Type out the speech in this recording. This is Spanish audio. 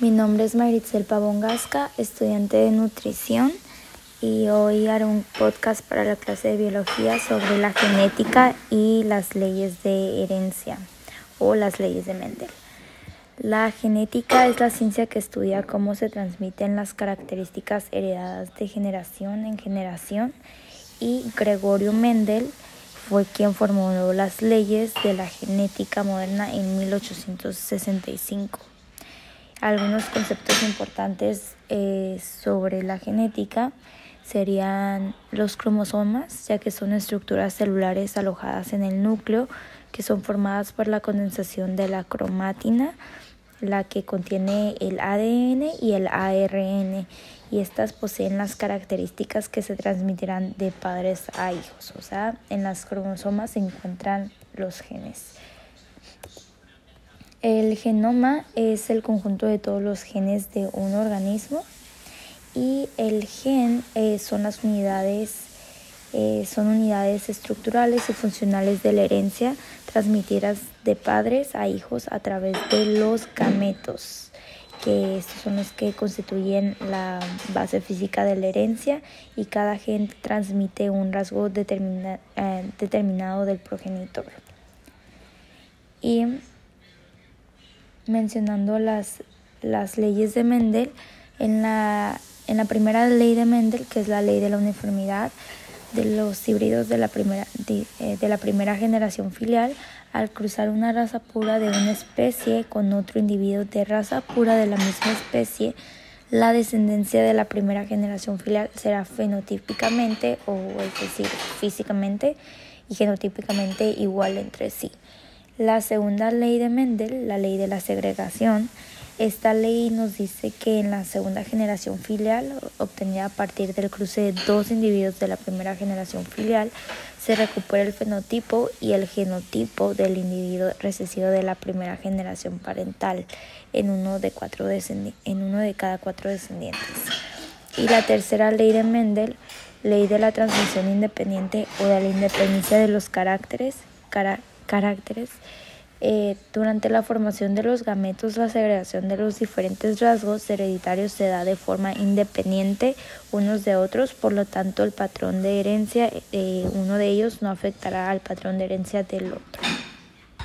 Mi nombre es Maritzel Pavón Gasca, estudiante de nutrición y hoy haré un podcast para la clase de biología sobre la genética y las leyes de herencia o las leyes de Mendel. La genética es la ciencia que estudia cómo se transmiten las características heredadas de generación en generación y Gregorio Mendel fue quien formuló las leyes de la genética moderna en 1865. Algunos conceptos importantes eh, sobre la genética serían los cromosomas, ya que son estructuras celulares alojadas en el núcleo que son formadas por la condensación de la cromatina, la que contiene el ADN y el ARN, y estas poseen las características que se transmitirán de padres a hijos, o sea, en las cromosomas se encuentran los genes. El genoma es el conjunto de todos los genes de un organismo y el gen eh, son las unidades eh, son unidades estructurales y funcionales de la herencia transmitidas de padres a hijos a través de los gametos, que estos son los que constituyen la base física de la herencia y cada gen transmite un rasgo eh, determinado del progenitor. Y mencionando las, las leyes de Mendel. En la, en la primera ley de Mendel, que es la ley de la uniformidad de los híbridos de la primera, de, eh, de la primera generación filial, al cruzar una raza pura de una especie con otro individuo de raza pura de la misma especie, la descendencia de la primera generación filial será fenotípicamente, o es decir, físicamente y genotípicamente igual entre sí. La segunda ley de Mendel, la ley de la segregación, esta ley nos dice que en la segunda generación filial, obtenida a partir del cruce de dos individuos de la primera generación filial, se recupera el fenotipo y el genotipo del individuo recesivo de la primera generación parental en uno de, cuatro en uno de cada cuatro descendientes. Y la tercera ley de Mendel, ley de la transmisión independiente o de la independencia de los caracteres, caracteres. Eh, durante la formación de los gametos, la segregación de los diferentes rasgos hereditarios se da de forma independiente unos de otros, por lo tanto el patrón de herencia, eh, uno de ellos no afectará al patrón de herencia del otro.